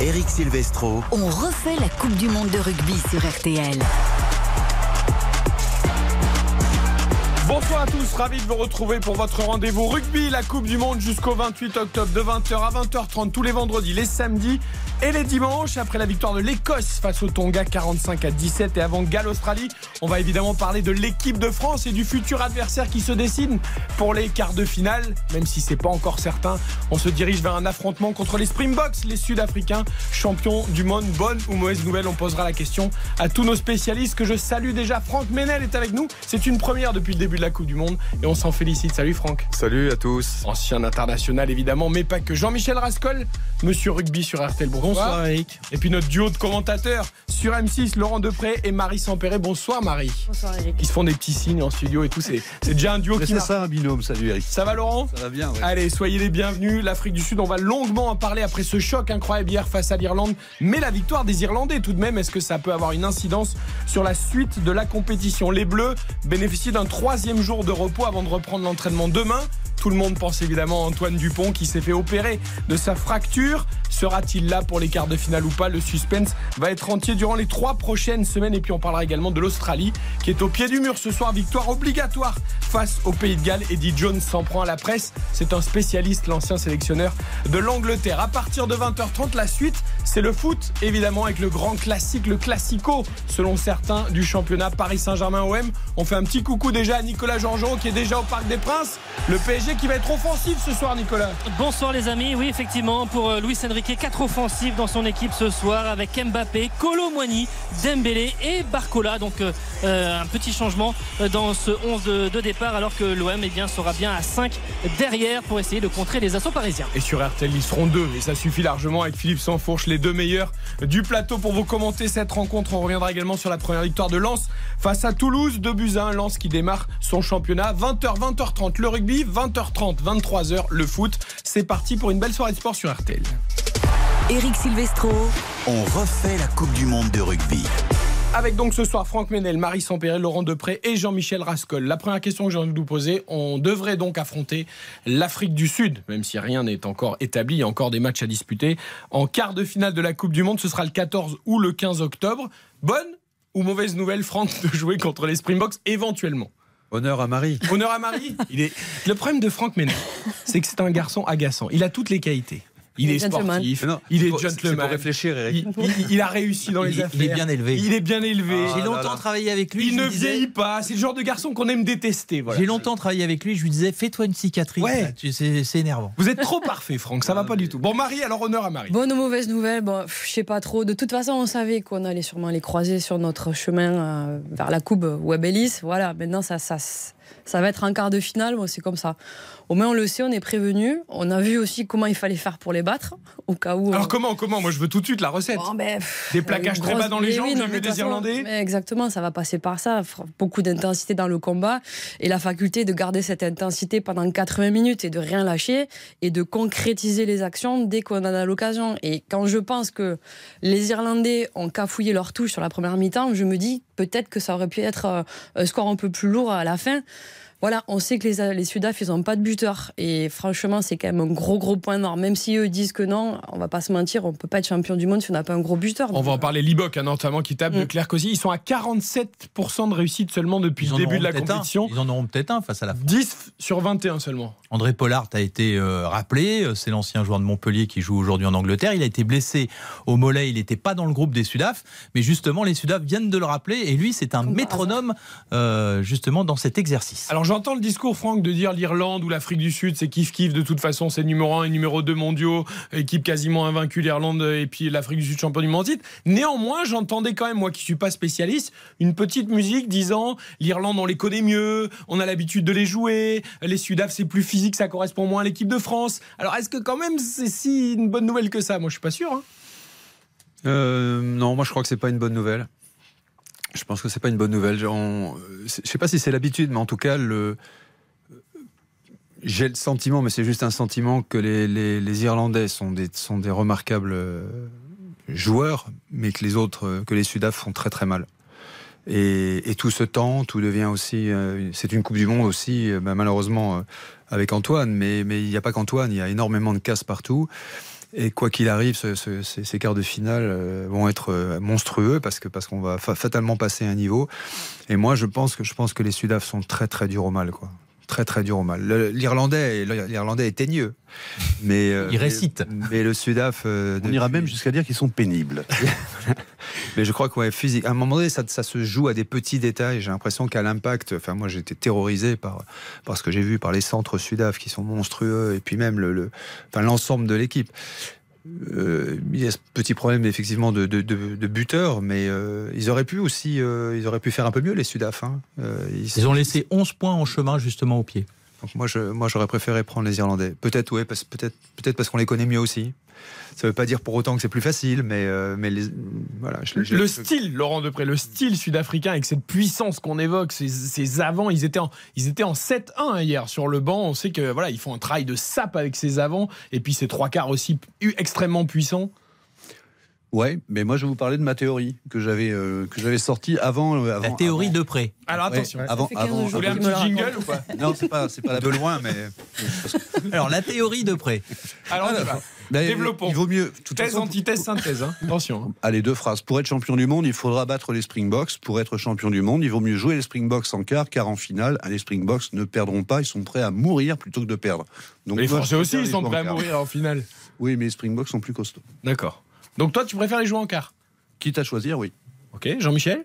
Eric Silvestro. On refait la Coupe du Monde de rugby sur RTL. Bonsoir à tous, ravi de vous retrouver pour votre rendez-vous rugby, la Coupe du Monde jusqu'au 28 octobre de 20h à 20h30 tous les vendredis, les samedis et les dimanches. Après la victoire de l'Écosse face au Tonga 45 à 17 et avant Galles-Australie, on va évidemment parler de l'équipe de France et du futur adversaire qui se dessine pour les quarts de finale. Même si c'est pas encore certain, on se dirige vers un affrontement contre les Springboks, les Sud-Africains, champions du monde. Bonne ou mauvaise nouvelle, on posera la question à tous nos spécialistes que je salue déjà. Franck Menel est avec nous. C'est une première depuis le début de la Coupe du Monde et on s'en félicite. Salut Franck. Salut à tous. Ancien international évidemment, mais pas que. Jean-Michel Rascol, monsieur rugby sur RTL. Bonsoir. Eric. Et puis notre duo de commentateurs sur M6, Laurent Depré et Marie Sampéré. Bonsoir Marie. Bonsoir Eric. Ils se font des petits signes en studio et tout. C'est déjà un duo qui C'est ça un binôme, salut Eric. Ça va Laurent? Ça va bien, ouais. Allez, soyez les bienvenus. L'Afrique du Sud, on va longuement en parler après ce choc incroyable hier face à l'Irlande. Mais la victoire des Irlandais, tout de même, est-ce que ça peut avoir une incidence sur la suite de la compétition? Les Bleus bénéficient d'un troisième jour de repos avant de reprendre l'entraînement demain. Tout le monde pense évidemment à Antoine Dupont qui s'est fait opérer de sa fracture. Sera-t-il là pour les quarts de finale ou pas? Le suspense va être entier durant les trois prochaines semaines. Et puis on parlera également de l'Australie qui est au pied du mur ce soir. Victoire obligatoire face au Pays de Galles. Eddie Jones s'en prend à la presse. C'est un spécialiste, l'ancien sélectionneur de l'Angleterre. À partir de 20h30, la suite, c'est le foot, évidemment, avec le grand classique, le classico, selon certains, du championnat Paris Saint-Germain-OM. On fait un petit coucou déjà à Nicolas Jean-Jean qui est déjà au Parc des Princes. Le PSG qui va être offensif ce soir, Nicolas. Bonsoir les amis, oui effectivement pour euh, Luis Enrique, quatre offensifs dans son équipe ce soir avec Mbappé, Colomwani, Dembélé et Barcola. Donc euh, euh, un petit changement dans ce 11 de, de départ alors que l'OM eh bien, sera bien à 5 derrière pour essayer de contrer les assauts parisiens. Et sur RTL, ils seront deux. Et ça suffit largement avec Philippe Sansfourche, les deux meilleurs du plateau pour vous commenter cette rencontre. On reviendra également sur la première victoire de Lens face à Toulouse. 2 buts à 1. Lens qui démarre son championnat. 20h, 20h30 le rugby, 20h30, 23h le foot. C'est parti pour une belle soirée de sport sur RTL. Eric Silvestro. On refait la Coupe du Monde de rugby. Avec donc ce soir Franck Ménel, Marie Sampéré, Laurent Depré et Jean-Michel Rascol. La première question que j'ai envie de vous poser, on devrait donc affronter l'Afrique du Sud, même si rien n'est encore établi, il y a encore des matchs à disputer. En quart de finale de la Coupe du Monde, ce sera le 14 ou le 15 octobre. Bonne ou mauvaise nouvelle, Franck, de jouer contre les Springboks éventuellement Honneur à Marie. Honneur à Marie. Il est... Le problème de Franck Ménel, c'est que c'est un garçon agaçant. Il a toutes les qualités. Il est sportif, non, il est gentleman. pour réfléchir, Eric. Il, il- il a réussi dans les Il affaires. il est bien élevé. Il est bien élevé. Ah J'ai longtemps là. travaillé avec lui. Il ne disais- vieillit pas. C'est le genre de garçon qu'on aime détester. voilà. J'ai longtemps travaillé avec lui. Je lui disais, fais-toi une cicatrice. Ouais. C'est c'est énervant. Vous êtes trop parfait, Franck. Ça va pas du tout. Bon, Marie, alors honneur à Marie. Bonne ou mauvaise nouvelle, bon, je sais pas trop. De toute façon, on savait qu'on allait sûrement les croiser sur notre chemin euh, vers la Coupe Web Ellis. Voilà, maintenant ça, ça, ça va être un quart de finale. Bon, c'est comme ça. Au moins, on le sait, on est prévenu. On a vu aussi comment il fallait faire pour les battre, au cas où. Alors euh, comment, comment? Moi, je veux tout de suite la recette. Bon, ben, pff, Des plaquages une très grosse- bas dans les jambes, oui, non, des façon, Irlandais mais Exactement, ça va passer par ça. Beaucoup d'intensité dans le combat et la faculté de garder cette intensité pendant 80 minutes et de rien lâcher et de concrétiser les actions dès qu'on en a l'occasion. Et quand je pense que les Irlandais ont cafouillé leur touche sur la première mi-temps, je me dis peut-être que ça aurait pu être euh, un score un peu plus lourd à la fin. Voilà, on sait que les, les Sudaf, ils n'ont pas de buteur. Et franchement, c'est quand même un gros, gros point noir. Même si eux disent que non, on va pas se mentir, on peut pas être champion du monde si on n'a pas un gros buteur. On va en parler. Libok, hein, notamment, qui tape de Mm. Claire Cosi. Ils sont à 47% de réussite seulement depuis Ils le début de la un. compétition. Ils en auront peut-être un face à la France. 10 sur 21 seulement. André Pollard a été euh, rappelé. Euh, C'est l'ancien joueur de Montpellier qui joue aujourd'hui en Angleterre. Il a été blessé au mollet. Il n'était pas dans le groupe des Sudaf. Mais justement, les Sudaf viennent de le rappeler. Et lui, c'est un métronome euh, justement dans cet exercice. Alors j'entends le discours, Franck, de dire l'Irlande ou l'Afrique du Sud, c'est kiff-kiff. De toute façon, c'est numéro 1 et numéro 2 mondiaux. Équipe quasiment invaincue, l'Irlande et puis l'Afrique du Sud, champion du monde. Néanmoins, j'entendais quand même, moi qui suis pas spécialiste, une petite musique disant l'Irlande, on les connaît mieux, on a l'habitude de les jouer. Les Sudaf, c'est plus physique, ça correspond moins à l'équipe de France. Alors est-ce que quand même c'est si une bonne nouvelle que ça? Moi, je suis pas sûr. hein. Euh, non, moi je crois que c'est pas une bonne nouvelle. Je pense que c'est pas une bonne nouvelle. On- c'est- Je sais pas si c'est l'habitude, mais en tout cas, j'ai le sentiment, mais c'est juste un sentiment, que les, Irlandais sont des, sont des remarquables euh, joueurs, mais que les autres, euh, que les Sudaf font très très mal. Et, tout ce temps, tout devient aussi. euh, c'est une Coupe du Monde aussi, euh, bah, malheureusement, euh, avec Antoine, mais mais il n'y a pas qu'Antoine, il y a énormément de casse partout. Et quoi qu'il arrive, ce- ce- ces, ces quarts de finale euh, vont être euh, monstrueux parce que parce qu'on va fa- fatalement passer un niveau. Et moi, je pense que je pense que les Sudaf sont très très durs au mal, quoi. Très très durs au mal. L'Irlandais, l'Irlandais est teigneux, mais euh, Il récite. Mais, mais le Sudaf, euh, On ira même jusqu'à dire qu'ils sont pénibles. mais je crois que ouais, physique. À un moment donné, ça, ça se joue à des petits détails. J'ai l'impression qu'à l'impact, enfin moi été terrorisé par, par ce que j'ai vu, par les centres sudaf qui sont monstrueux, et puis même le, le- enfin, l'ensemble de l'équipe. Euh, il y a ce petit problème effectivement de, de, de, de buteur, mais euh, ils auraient pu aussi, euh, ils auraient pu faire un peu mieux les Sudaf. Hein. Euh, Ils ont laissé 11 points en chemin justement au pied. Donc moi, je, moi, j'aurais préféré prendre les Irlandais. Peut-être, ouais, parce, peut-être, peut-être parce qu'on les connaît mieux aussi. Ça veut pas dire pour autant que c'est plus facile, mais, euh, mais les, voilà. je- je- Le style, Laurent Depré, le style sud-africain avec cette puissance qu'on évoque, ces, ces avants, ils étaient en, ils étaient en 7-1 hier sur le banc. On sait que voilà, ils font un travail de sape avec ces avants et puis ces trois quarts aussi extrêmement puissants. Ouais, mais moi je vais vous parler de ma théorie que j'avais euh, que j'avais sortie avant, euh, avant. La théorie avant- de près. Alors Ouais, attention, avant, fait 15 avant, vous voulez un petit le jingle ou pas Non, c'est pas, c'est pas la de loin, mais Alors la théorie de près. Alors on y va. Mais Développons. Il vaut mieux. toute Thèse, façon, antithèse, synthèse. hein. Attention. hein. Allez, deux phrases. Pour être champion du monde, il faudra battre les Springboks. Pour être champion du monde, il vaut mieux jouer les Springboks en quart, car en finale, les Springboks ne perdront pas. Ils sont prêts à mourir plutôt que de perdre. Donc, Les moi, Français aussi, ils sont prêts à mourir en finale. Oui, mais les Springboks sont plus costauds. D'accord. Donc toi, tu préfères les jouer en quart? Quitte à choisir, oui. Ok, Jean-Michel?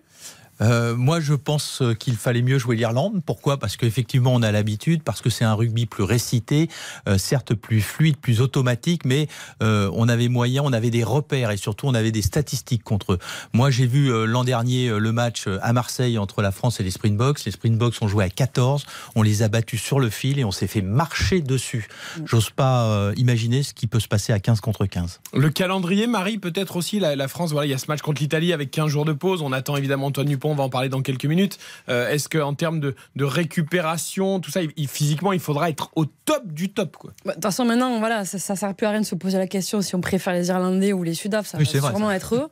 Euh, moi, je pense qu'il fallait mieux jouer l'Irlande. Pourquoi? Parce qu'effectivement, on a l'habitude, parce que c'est un rugby plus récité, euh, certes plus fluide, plus automatique, mais euh, on avait moyen, on avait des repères et surtout on avait des statistiques contre eux. Moi, j'ai vu euh, l'an dernier le match à Marseille entre la France et les Springboks. Les Springboks ont joué à 14, on les a battus sur le fil et on s'est fait marcher dessus. J'ose pas euh, imaginer ce qui peut se passer à 15 contre 15. Le calendrier, Marie, peut-être aussi la, la France. Voilà, il y a ce match contre l'Italie avec 15 jours de pause. On attend évidemment Antoine Dupont, on va en parler dans quelques minutes. Euh, Est-ce qu'en termes de, de récupération, tout ça, il- physiquement, il faudra être au top du top quoi? Bah, De toute façon, maintenant, voilà, ça, ça sert plus à rien de se poser la question si on préfère les Irlandais ou les Sudaf. Ça Oui, va vrai, sûrement être eux.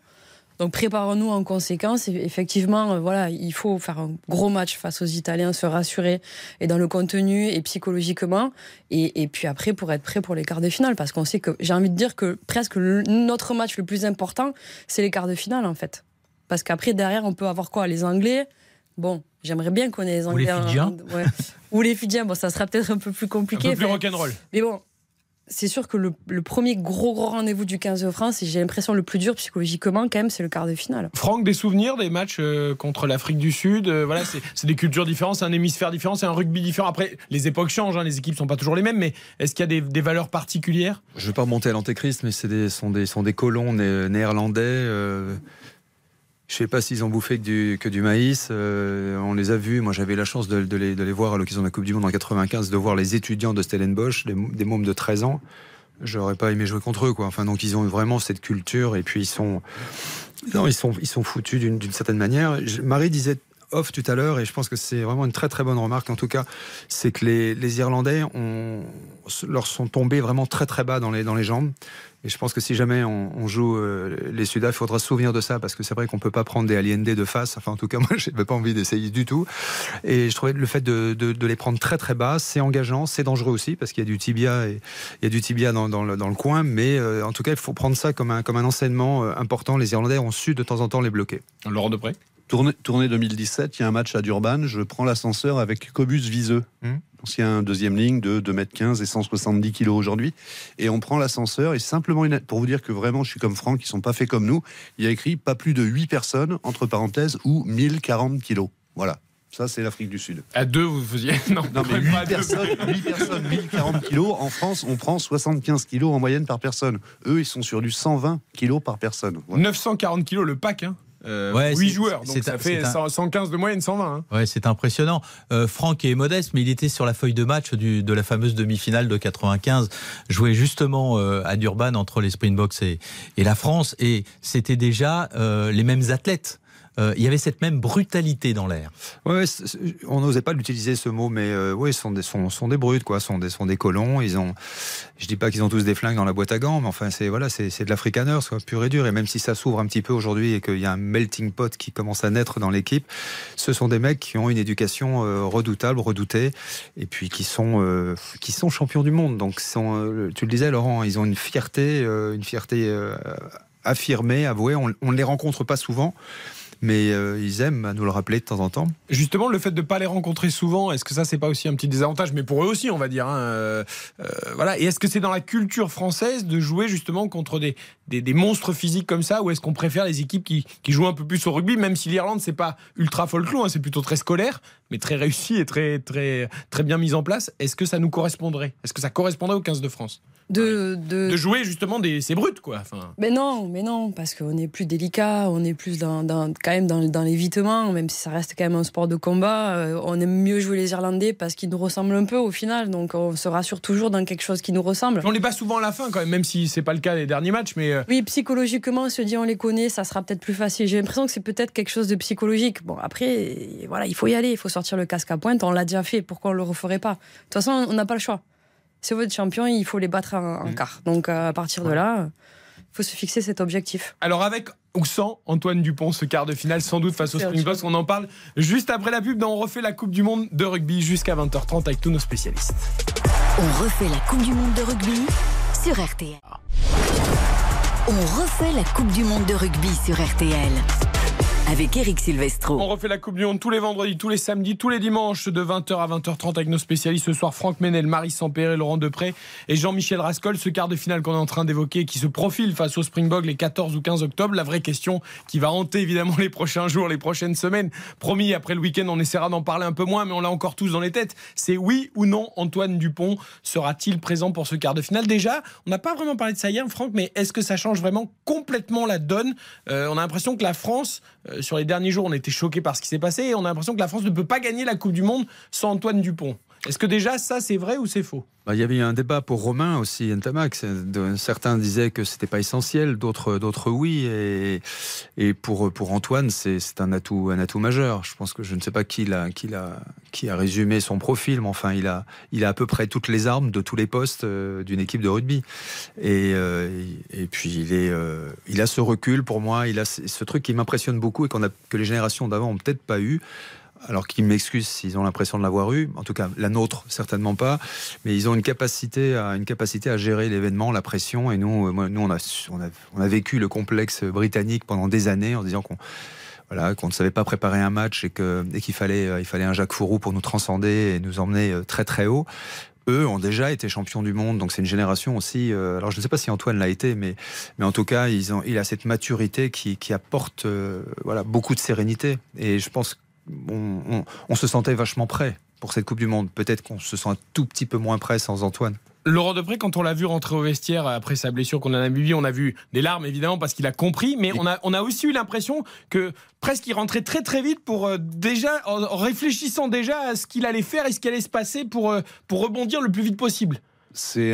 Donc préparons-nous en conséquence. Et effectivement, euh, voilà, il faut faire un gros match face aux Italiens, se rassurer et dans le contenu et psychologiquement. Et, et puis après, pour être prêt pour les quarts de finale, parce qu'on sait que j'ai envie de dire que presque le- notre match le plus important, c'est les quarts de finale en fait. Parce qu'après derrière, on peut avoir quoi Les Anglais? Bon, j'aimerais bien qu'on ait les Ou les Anglais. en- Fidjiens. en- ouais. Ou les Fidjiens. Bon, ça sera peut-être un peu plus Un compliqué. peu plus Enfin, rock'n'roll. mais bon, c'est sûr que le, le premier gros gros rendez-vous du 15 de France, et j'ai l'impression le plus dur psychologiquement quand même, c'est le quart de finale. Franck, des souvenirs des matchs euh, contre l'Afrique du Sud euh, Voilà, c'est c'est des cultures différentes, c'est un hémisphère différent, c'est un rugby différent. Après, les époques changent, hein, les équipes sont pas toujours les mêmes, mais est-ce qu'il y a des, des valeurs particulières? Je ne vais pas remonter à l'antéchrist, mais c'est des, sont, des, sont des colons né- néerlandais. euh, je ne sais pas s'ils ont bouffé que du, maïs. euh, on les a vus. Moi, j'avais la chance de, les, voir à l'occasion de la Coupe du Monde en 95, de voir les étudiants de Stellenbosch, des, mômes de 13 ans. J'aurais pas aimé jouer contre eux. Enfin, donc ils ont vraiment cette culture et puis ils sont, non, ils sont, foutus d'une certaine manière. Marie disait off tout à l'heure et je pense que c'est vraiment une très très bonne remarque. En tout cas, c'est que les, Irlandais leur sont tombés vraiment très très bas dans les jambes. Et je pense que si jamais on, on joue euh, les Sudaf, il faudra se souvenir de ça parce que c'est vrai qu'on peut pas prendre des Allende de face. Enfin, en tout cas, moi, j'avais pas envie d'essayer du tout. Et je trouvais le fait de, de, de les prendre très très bas, c'est engageant, c'est dangereux aussi parce qu'il y a du tibia et il y a du tibia dans, dans, le, dans le coin. Mais euh, en tout cas, il faut prendre ça comme un, comme un enseignement euh, important. Les Irlandais ont su de temps en temps les bloquer. Laurent Depré Tournée, tournée 2017, il y a un match à Durban. Je prends l'ascenseur avec Cobus Viseux, Hmm. Ancien deuxième ligne de 2m15 et 170 kg aujourd'hui. Et on prend l'ascenseur et simplement, une- pour vous dire que vraiment, je suis comme Franck, ils sont pas faits comme nous. Il y a écrit pas plus de 8 personnes, entre parenthèses, ou 1040 kg. Voilà. Ça, c'est l'Afrique du Sud. À deux, vous faisiez. Non, Non, mais pas 8 à deux. personnes, 8 personnes, 1040 kilos. En France, on prend 75 kilos en moyenne par personne. Eux, ils sont sur du 120 kilos par personne. Voilà. 940 kilos le pack, hein. Euh, Ouais, 8 c'est- joueurs, donc c'est ça fait un- 100 115 de moyenne, 120. hein. Ouais, c'est impressionnant. Euh, Franck est modeste, mais il était sur la feuille de match du, de la fameuse demi-finale de 95, joué justement euh, à Durban entre les Springboks et, et la France, et c'était déjà euh, les mêmes athlètes. Euh, il y avait cette même brutalité dans l'air. Ouais, on n'osait pas l'utiliser ce mot, mais euh, oui, sont des sont, sont des brutes quoi, sont des sont des colons. Ils ont, je dis pas qu'ils ont tous des flingues dans la boîte à gants, mais enfin c'est voilà, c'est de l'africaner, soit pur et dur. Et même si ça s'ouvre un petit peu aujourd'hui et qu'il y a un melting pot qui commence à naître dans l'équipe, ce sont des mecs qui ont une éducation euh, redoutable, redoutée, et puis qui sont qui sont champions du monde. Donc tu le disais Laurent, ils ont une fierté, une fierté affirmée, avouée. On, on ne les rencontre pas souvent mais euh, ils aiment à nous le rappeler de temps en temps. Justement, le fait de ne pas les rencontrer souvent, est-ce que ça, c'est pas aussi un petit désavantage? Mais pour eux aussi, on va dire. Hein, euh, euh, voilà. Et est-ce que c'est dans la culture française de jouer justement contre des, des, monstres physiques comme ça, ou est-ce qu'on préfère les équipes qui, qui, jouent un peu plus au rugby, même si l'Irlande, c'est pas ultra folklore, hein, c'est plutôt très scolaire, mais très réussi et très, très, très bien mis en place. Est-ce que ça nous correspondrait? Est-ce que ça correspondrait au 15 de France? De, de... jouer justement des c'est brut quoi. Enfin... Mais non, mais non, parce qu'on est plus délicat, on est plus dans, dans quand même dans, dans l'évitement, même si ça reste quand même un sport de combat. Euh, on aime mieux jouer les Irlandais parce qu'ils nous ressemblent un peu au final, donc on se rassure toujours dans quelque chose qui nous ressemble. On les bat souvent à la fin quand même, même si c'est pas le cas des derniers matchs, mais euh, oui, psychologiquement, on se dit on les connaît, ça sera peut-être plus facile. J'ai l'impression que c'est peut-être quelque chose de psychologique. Bon après, voilà, il faut y aller, il faut sortir le casque à pointe. On l'a déjà fait, pourquoi on le referait pas? De toute façon, on n'a pas le choix c'est votre champion, il faut les battre en, mm. quart. Donc euh, à partir de là, il faut se fixer cet objectif. Alors avec ou sans Antoine Dupont, ce quart de finale, sans doute face au Springboks, on en parle juste après la pub dans On refait la Coupe du Monde de rugby jusqu'à 20h30 avec tous nos spécialistes. On refait la Coupe du Monde de rugby sur RTL. On refait la Coupe du Monde de rugby sur RTL avec Eric Silvestro. On refait la Coupe du Monde tous les vendredis, tous les samedis, tous les dimanches de 20h à 20h30 avec nos spécialistes ce soir Franck Ménel, Marie Sampéré, Laurent Depré et Jean-Michel Rascol. Ce quart de finale qu'on est en train d'évoquer qui se profile face au Springbok les 14 ou 15 octobre. La vraie question qui va hanter évidemment les prochains jours, les prochaines semaines. Promis, après le week-end, on essaiera d'en parler un peu moins, mais on l'a encore tous dans les têtes. C'est oui ou non Antoine Dupont sera-t-il présent pour ce quart de finale? Déjà, on n'a pas vraiment parlé de ça hier, Franck, mais est-ce que ça change vraiment complètement la donne? Euh, On a l'impression que la France sur les derniers jours, on était choqués par ce qui s'est passé et on a l'impression que la France ne peut pas gagner la Coupe du Monde sans Antoine Dupont. Est-ce que déjà ça c'est vrai ou c'est faux? Bah, Il y avait un débat pour Romain aussi, Ntamak. Certains disaient que c'était pas essentiel, d'autres d'autres oui. Et, pour, pour Antoine, c'est un atout, un atout majeur. Je pense que je ne sais pas qui, l'a, qui, a, qui a résumé son profil, mais enfin il a, il a à peu près toutes les armes de tous les postes euh, d'une équipe de rugby. Et, euh, puis il, est, euh, il a ce recul pour moi, il a ce truc qui m'impressionne beaucoup et a, que les générations d'avant ont peut-être pas eu alors qu'ils m'excusent s'ils ont l'impression de l'avoir eu, en tout cas la nôtre certainement pas, mais ils ont une capacité à, une capacité à gérer l'événement, la pression, et nous, euh, nous on, a, vécu le complexe britannique pendant des années en disant qu'on voilà, ne savait pas préparer un match et qu'il fallait, euh, il fallait un Jacques Fourou pour nous transcender et nous emmener euh, très très haut eux ont déjà été champions du monde, donc c'est une génération aussi. alors je ne sais pas si Antoine l'a été, mais mais en tout cas, il a cette maturité qui, qui apporte voilà beaucoup de sérénité. Et je pense on, se sentait vachement prêt pour cette Coupe du Monde. Peut-être qu'on se sent un tout petit peu moins prêt sans Antoine. Laurent Depré, quand on l'a vu rentrer au vestiaire après sa blessure qu'on a a on a vu des larmes évidemment parce qu'il a compris, mais on a, on a aussi eu l'impression que presque il rentrait très très vite pour euh, déjà, en réfléchissant déjà à ce qu'il allait faire et ce qui allait se passer pour, euh, pour rebondir le plus vite possible. C'est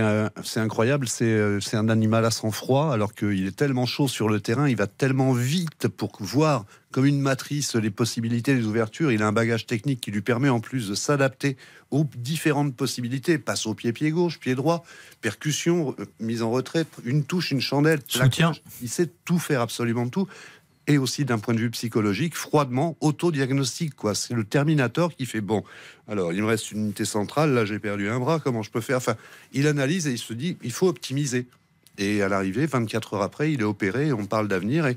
incroyable, euh, c'est un animal à sang-froid, alors qu'il est tellement chaud sur le terrain, il va tellement vite pour voir comme une matrice les possibilités, les ouvertures. Il a un bagage technique qui lui permet en plus de s'adapter aux différentes possibilités. Passe au pied, pied gauche, pied droit, percussion, euh, mise en retrait, une touche, une chandelle. Il sait tout faire, absolument tout et aussi d'un point de vue psychologique, froidement, autodiagnostique. Quoi. C'est le Terminator qui fait bon. Alors, il me reste une unité centrale, là j'ai perdu un bras, comment je peux faire? Enfin, il analyse et il se dit, il faut optimiser. Et à l'arrivée, 24 heures après, il est opéré, on parle d'avenir et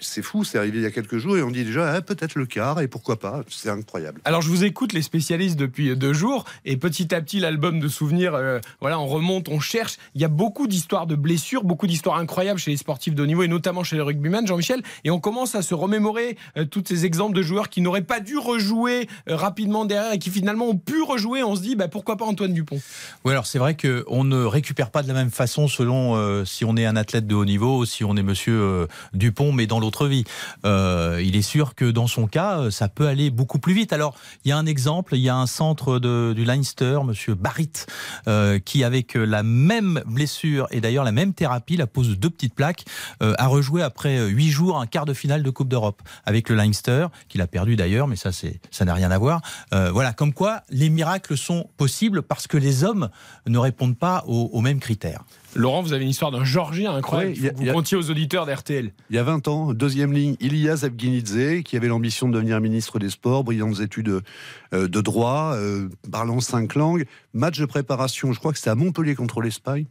c'est fou, c'est arrivé il y a quelques jours et on dit déjà ah, peut-être le quart et pourquoi pas, c'est incroyable. Alors je vous écoute les spécialistes depuis deux jours et petit à petit l'album de souvenirs, euh, voilà, on remonte, on cherche. Il y a beaucoup d'histoires de blessures, beaucoup d'histoires incroyables chez les sportifs de haut niveau et notamment chez les rugbymen, Jean-Michel, et on commence à se remémorer euh, tous ces exemples de joueurs qui n'auraient pas dû rejouer euh, rapidement derrière et qui finalement ont pu rejouer. On se dit bah, pourquoi pas Antoine Dupont? Oui, alors c'est vrai qu'on ne récupère pas de la même façon selon si on est un athlète de haut niveau, si on est Monsieur Dupont, mais dans d'autres vies. Euh, il est sûr que dans son cas, ça peut aller beaucoup plus vite. Alors, il y a un exemple, il y a un centre de, du Leinster, Monsieur Barrit, euh, qui avec la même blessure et d'ailleurs la même thérapie, la pose de deux petites plaques, euh, a rejoué après huit jours un quart de finale de Coupe d'Europe avec le Leinster, qu'il a perdu d'ailleurs, mais ça, c'est, ça n'a rien à voir. Euh, voilà, comme quoi les miracles sont possibles parce que les hommes ne répondent pas aux mêmes critères. Laurent, vous avez une histoire d'un Georgien incroyable. Ouais, a- vous a- comptiez aux auditeurs d'RTL. Il y a 20 ans, deuxième ligne, Ilya Zebginidze, qui avait l'ambition de devenir ministre des Sports, brillantes études euh, de droit, euh, parlant cinq langues. Match de préparation, je crois que c'était à Montpellier contre l'Espagne.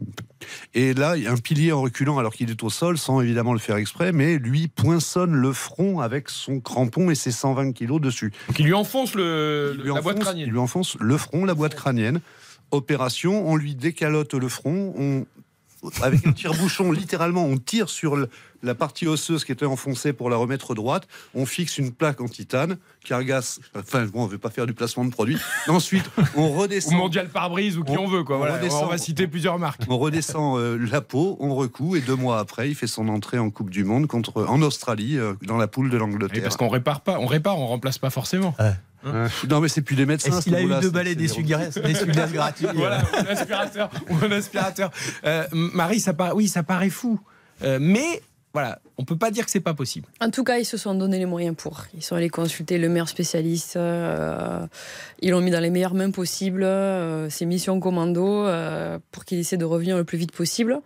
Et là, il y a un pilier en reculant alors qu'il est au sol, sans évidemment le faire exprès, mais lui poinçonne le front avec son crampon et ses 120 kilos dessus. Il lui enfonce le, Il lui la boîte enfonce- crânienne. Il lui enfonce le front, la boîte crânienne. Opération, on lui décalote le front, on, avec un tire-bouchon, littéralement, on tire sur le- la partie osseuse qui était enfoncée pour la remettre droite. On fixe une plaque en titane, cargasse. Enfin, bon, on ne veut pas faire du placement de produit. Ensuite, on Ou redescend. mondial pare-brise ou qui on, On- veut quoi. on Voilà, redescend. on va citer plusieurs marques. On redescend euh, la peau, on recoue, et deux mois après, il fait son entrée en Coupe du Monde contre, en Australie, euh, dans la poule de Et l'Angleterre. parce qu'on répare pas, on répare, on remplace pas forcément. Non, mais c'est plus des médecins. Qu'il a eu deux balais d'essuie-glace gratuits Voilà, ou un aspirateur, ou un aspirateur. Euh, Marie, ça paraît, oui, ça paraît fou, Euh, mais voilà, on peut pas dire que c'est pas possible. En tout cas, ils se sont donné les moyens pour. Ils sont allés consulter le meilleur spécialiste. euh, ils l'ont mis dans les meilleures mains possibles. euh, ses missions commando euh, pour qu'il essaie de revenir le plus vite possible.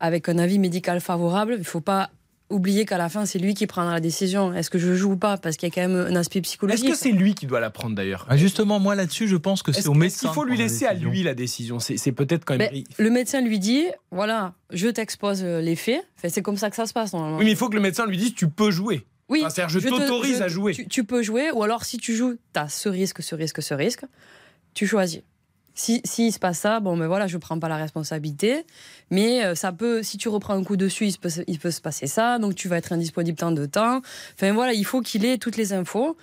Avec un avis médical favorable. Il faut pas oublier qu'à la fin, c'est lui qui prendra la décision. Est-ce que je joue ou pas? Parce qu'il y a quand même un aspect Est-ce psychologique. que c'est lui qui doit la prendre d'ailleurs? Ah, Justement, moi là-dessus, je pense que c'est Est-ce au est-ce médecin. qu'il faut lui la laisser à lui la décision? C'est c'est peut-être quand même. Ben, le médecin lui dit voilà, je t'expose euh, les faits. Enfin, c'est comme ça que ça se passe normalement. Oui, mais il faut que le médecin lui dise tu peux jouer. Oui, Enfin, c'est-à-dire, je te- t'autorise je- à jouer. Tu, tu peux jouer, ou alors si tu joues, tu as ce risque, ce risque, ce risque, tu choisis. Si, si se passe ça, bon, ben voilà, je prends pas la responsabilité, mais euh, ça peut, si tu reprends un coup dessus, il, se peut, se- il peut se passer ça, donc tu vas être indisponible tant de temps. Enfin voilà, il faut qu'il ait toutes les infos.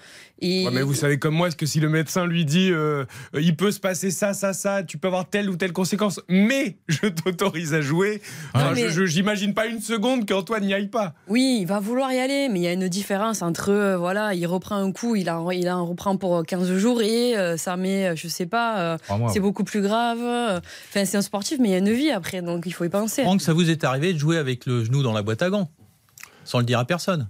Et Ouais, mais vous savez comme moi, est-ce que si le médecin lui dit euh, il peut se passer ça, ça, ça, tu peux avoir telle ou telle conséquence, mais je t'autorise à jouer, enfin, mais- je- j'imagine pas une seconde qu'Antoine n'y aille pas. Oui, il va vouloir y aller, mais il y a une différence entre, euh, voilà, il reprend un coup, il en, il en reprend pour 15 jours et euh, ça met, je sais pas, euh, beaucoup plus grave. Enfin, c'est un sportif, mais il y a une vie après, donc il faut y penser. Franck, ça vous est arrivé de jouer avec le genou dans la boîte à gants Sans le dire à personne?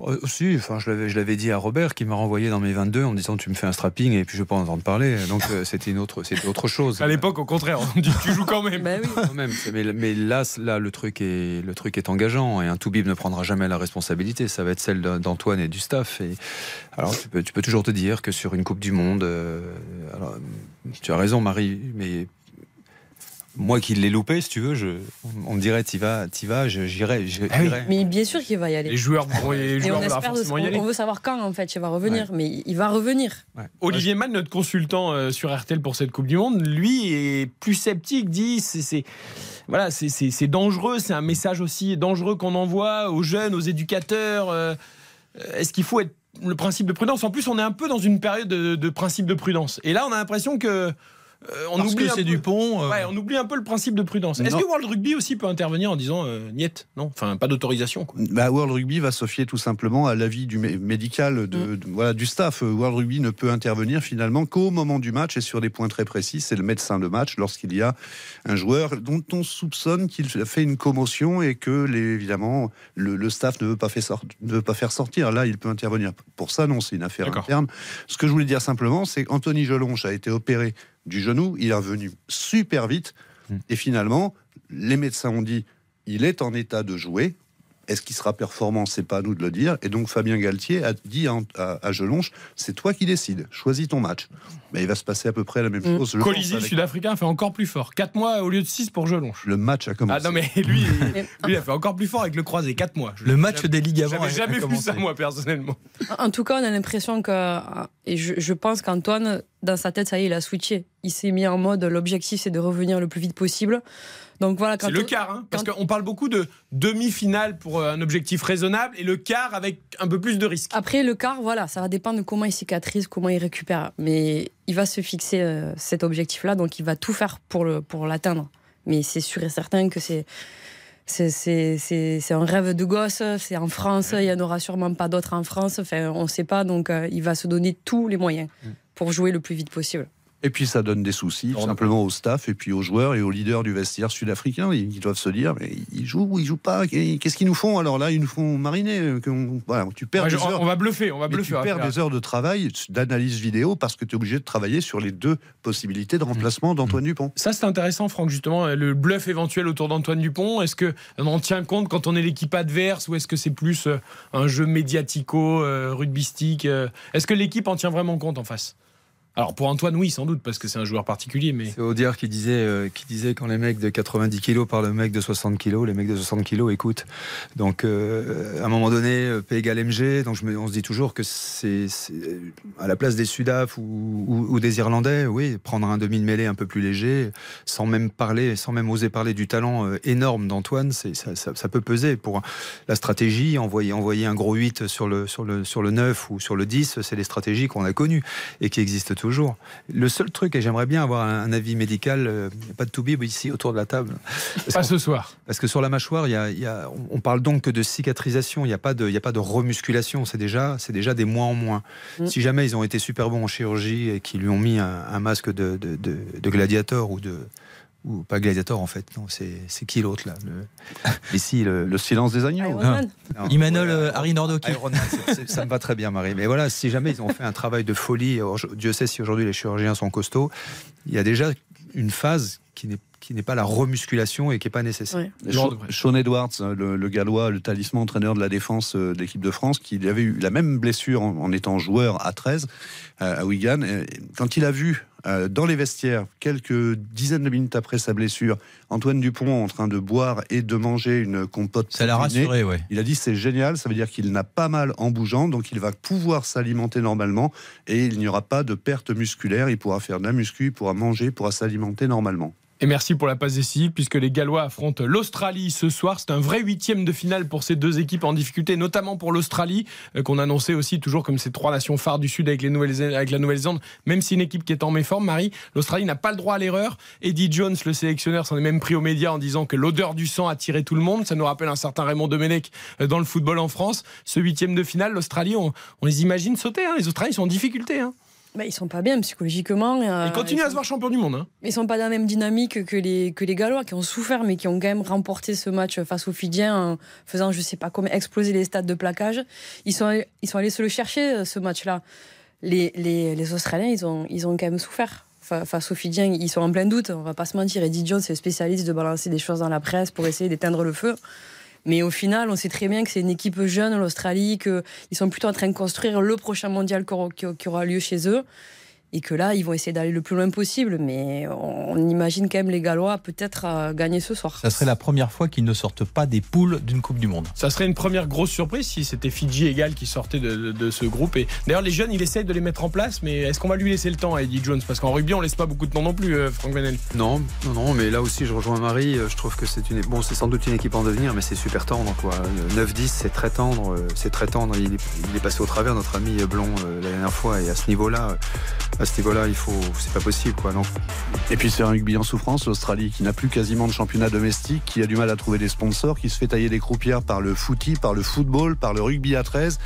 Euh, si, enfin, je l'avais, je l'avais dit à Robert qui m'a renvoyé dans mes 22 en me disant tu me fais un strapping et puis je veux pas en entendre parler. Donc euh, c'était une autre, c'était autre chose. À l'époque, au contraire, on dit tu joues quand même. Ben oui. Quand même. Mais, mais là, là, le truc est, le truc est engageant et un Toubib ne prendra jamais la responsabilité. Ça va être celle d'Antoine et du staff. Et alors, tu peux, tu peux toujours te dire que sur une Coupe du Monde, euh, alors, tu as raison, Marie, mais moi qui l'ai loupé, si tu veux, je, on me dirait t'y vas, t'y vas, je- j'irai, j'irai. Ah oui. Mais bien sûr qu'il va y aller. Les joueurs, vont- les joueurs on espère, forcément y on, aller. on veut savoir quand en fait il va revenir, mais il va revenir. Olivier Mann, notre consultant euh, sur RTL pour cette Coupe du Monde, lui est plus sceptique, dit c'est voilà, c'est- dangereux, c'est un message aussi dangereux qu'on envoie aux jeunes, aux éducateurs. euh, Est-ce qu'il faut être le principe de prudence En plus, on est un peu dans une période de, principe de prudence. Et là, on a l'impression que euh, on Parce oublie que un c'est peu- Dupont. euh, Ouais, on oublie un peu le principe de prudence. Est-ce que World Rugby aussi peut intervenir en disant euh, niet Non, enfin pas d'autorisation. Bah, World Rugby va se fier tout simplement à l'avis du mé- médical de, Mm. de- voilà, du staff. World Rugby ne peut intervenir finalement qu'au moment du match et sur des points très précis. C'est le médecin de match lorsqu'il y a un joueur dont on soupçonne qu'il fait une commotion et que les, évidemment le, le staff ne veut, pas faire sort- ne veut pas faire sortir. Là, il peut intervenir. Pour ça, non, c'est une affaire interne. Ce que je voulais dire simplement, c'est qu'Anthony Gelonche a été opéré du genou. Il est revenu super vite. Mm. Et finalement, les médecins ont dit il est en état de jouer. Est-ce qu'il sera performant? C'est pas à nous de le dire. Et donc Fabien Galtier a dit à, à, à Gelonche c'est toi qui décides. Choisis ton match. Mais il va se passer à peu près la même Mm. chose. je le avec- Sud-Africain fait encore plus fort. 4 mois au lieu de 6 pour Gelonche. Le match a commencé. Ah non, mais lui, lui, il a fait encore plus fort avec le croisé. 4 mois. Je- Le match j'avais- des ligaments. J'avais jamais vu commencé. ça, moi, personnellement. En tout cas, on a l'impression que, et je, je pense qu'Antoine, dans sa tête, ça y est, il a switché. Il s'est mis en mode l'objectif, c'est de revenir le plus vite possible. Donc voilà, C'est le quart, hein, parce qu'on parle beaucoup de demi-finale pour euh, un objectif raisonnable et le quart avec un peu plus de risque. Après, le quart, voilà, ça va dépendre de comment il cicatrise, comment il récupère. Mais il va se fixer euh, cet objectif-là, donc il va tout faire pour le pour l'atteindre. Mais c'est sûr et certain que c'est c'est un rêve de gosse. C'est en France. Il n'y en aura sûrement pas d'autres en France. Enfin, on ne sait pas. Donc, euh, il va se donner tous les moyens pour jouer le plus vite possible. Et puis ça donne des soucis tout simplement au staff et puis aux joueurs et aux leaders du vestiaire sud-africain. Ils doivent se dire mais ils jouent ou ils jouent pas? Qu'est-ce qu'ils nous font? Alors là Ils nous font mariner. Voilà, tu perds Ouais, des je- heures. on va bluffer, on va Mais bluffer. tu on perds des heures de travail, d'analyse vidéo, parce que tu es obligé de travailler sur les deux possibilités de remplacement d'Antoine Dupont. Ça, c'est intéressant, Franck, justement, le bluff éventuel autour d'Antoine Dupont. Est-ce qu'on en tient compte quand on est l'équipe adverse ou est-ce que c'est plus euh, un jeu médiatico, euh, rugbystique euh, Est-ce que l'équipe en tient vraiment compte en face? Alors, pour Antoine, oui, sans doute, parce que c'est un joueur particulier, mais. C'est Audiard qui disait, euh, qui disait quand les mecs de 90 kilos parlent aux mecs de 60 kilos, les mecs de 60 kilos écoutent. Donc, euh, à un moment donné, euh, P égale MG, donc on se dit toujours que c'est à la place des Sudaf ou, ou- des Irlandais, oui, prendre un demi de mêlée un peu plus léger, sans même parler, sans même oser parler du talent énorme d'Antoine, ça, peut peser pour la stratégie. Envoyer, un gros 8 sur le, sur, le, sur le 9 ou sur le 10, c'est des stratégies qu'on a connues et qui existent toujours. Le seul truc, et j'aimerais bien avoir un, un avis médical, euh, il n'y a pas de toubib ici autour de la table. Parce Pas ce soir. parce que sur la mâchoire, il y a, y a- on- parle donc que de cicatrisation, il n'y a, pas de- il y a pas de remusculation, c'est déjà, c'est déjà des mois en moins. Mm. Si jamais ils ont été super bons en chirurgie et qu'ils lui ont mis un, un masque de, de, de- de gladiateur ou de. Ou pas gladiateur en fait, non, c'est qui l'autre là le- Ici, le, Le silence des agneaux. Iron Man. non, Emmanuel ouais, euh, Harry Nordoki. Ça me va très bien, Marie. Mais voilà, si jamais ils ont fait un travail de folie, alors, Dieu sait si aujourd'hui les chirurgiens sont costauds, il y a déjà une phase qui n'est qui n'est pas la remusculation et qui n'est pas nécessaire. Genre Sean- Edwards, le, le gallois, le talisman entraîneur de la défense euh, de l'équipe de France, qui avait eu la même blessure en, en étant joueur à 13 euh, à Wigan. Quand il a vu euh, dans les vestiaires, quelques dizaines de minutes après sa blessure, Antoine Dupont en train de boire et de manger une compote. Ça l'a rassuré, ouais. Il a dit c'est génial, ça veut dire qu'il n'a pas mal en bougeant, donc il va pouvoir s'alimenter normalement et il n'y aura pas de perte musculaire. Il pourra faire de la muscu, il pourra manger, il pourra s'alimenter normalement. Et merci pour la passe décisive, puisque les Gallois affrontent l'Australie ce soir. C'est un vrai huitième de finale pour ces deux équipes en difficulté, notamment pour l'Australie, euh, qu'on annonçait aussi toujours comme ces trois nations phares du Sud avec, la Nouvelle-Zélande, même si une équipe qui est en méforme, Marie, l'Australie n'a pas le droit à l'erreur. Eddie Jones, le sélectionneur, s'en est même pris aux médias en disant que l'odeur du sang attirait tout le monde. Ça nous rappelle un certain Raymond Domenech euh, dans le football en France. Ce huitième de finale, l'Australie, on, on les imagine sauter. hein. Les Australiens sont en difficulté. Hein. Bah, ils sont pas bien psychologiquement. euh, Ils continuent à sont- se voir champion du monde. hein. Ils sont pas dans la même dynamique que les, que les Gallois qui ont souffert, mais qui ont quand même remporté ce match face aux Fidjiens en faisant, je sais pas comment, exploser les stades de plaquage. Ils sont, ils sont allés se le chercher, euh, ce match-là. Les, les, les Australiens, ils ont, ils ont quand même souffert. Fa- Face aux Fidjiens, ils sont en plein doute, on va pas se mentir. Eddie Jones, c'est le spécialiste de balancer des choses dans la presse pour essayer d'éteindre le feu. Mais au final, on sait très bien que c'est une équipe jeune, l'Australie, qu'ils sont plutôt en train de construire le prochain mondial qui aura lieu chez eux. Et que là, ils vont essayer d'aller le plus loin possible. Mais on imagine quand même les Gallois peut-être euh, gagner ce soir. Ça serait la première fois qu'ils ne sortent pas des poules d'une Coupe du Monde. Ça serait une première grosse surprise si c'était Fidji égal qui sortait de, de- de ce groupe. Et d'ailleurs, les jeunes, il essaye de les mettre en place, mais est-ce qu'on va lui laisser le temps à Eddie Jones? Parce qu'en rugby, on laisse pas beaucoup de temps non plus, euh, Franck Venel. Non, non, non, mais là aussi je rejoins Marie. euh, Je trouve que c'est une, bon, c'est sans doute une équipe en devenir, mais c'est super tendre, quoi. Le 9-10, c'est très tendre, euh, c'est très tendre. Il est, il est passé au travers notre ami Blond euh, la dernière fois, et à ce niveau-là, euh, à ce niveau-là, il faut, c'est pas possible, quoi. Donc, Et puis c'est un rugby en souffrance, l'Australie, qui n'a plus quasiment de championnat domestique, qui a du mal à trouver des sponsors, qui se fait tailler des croupières par le footy, par le football, par le rugby à 13.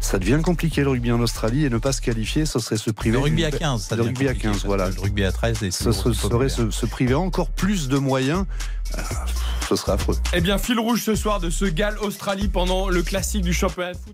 Ça devient compliqué le rugby en Australie et ne pas se qualifier, ce serait se priver. Le rugby à 15, ça Le rugby à compliqué, 15, parce voilà. Le rugby à 13, et c'est Ce serait, se, se priver encore plus de moyens. Euh, ce serait affreux. Eh bien, fil rouge ce soir de ce Galles-Australie pendant le classique du championnat de foot.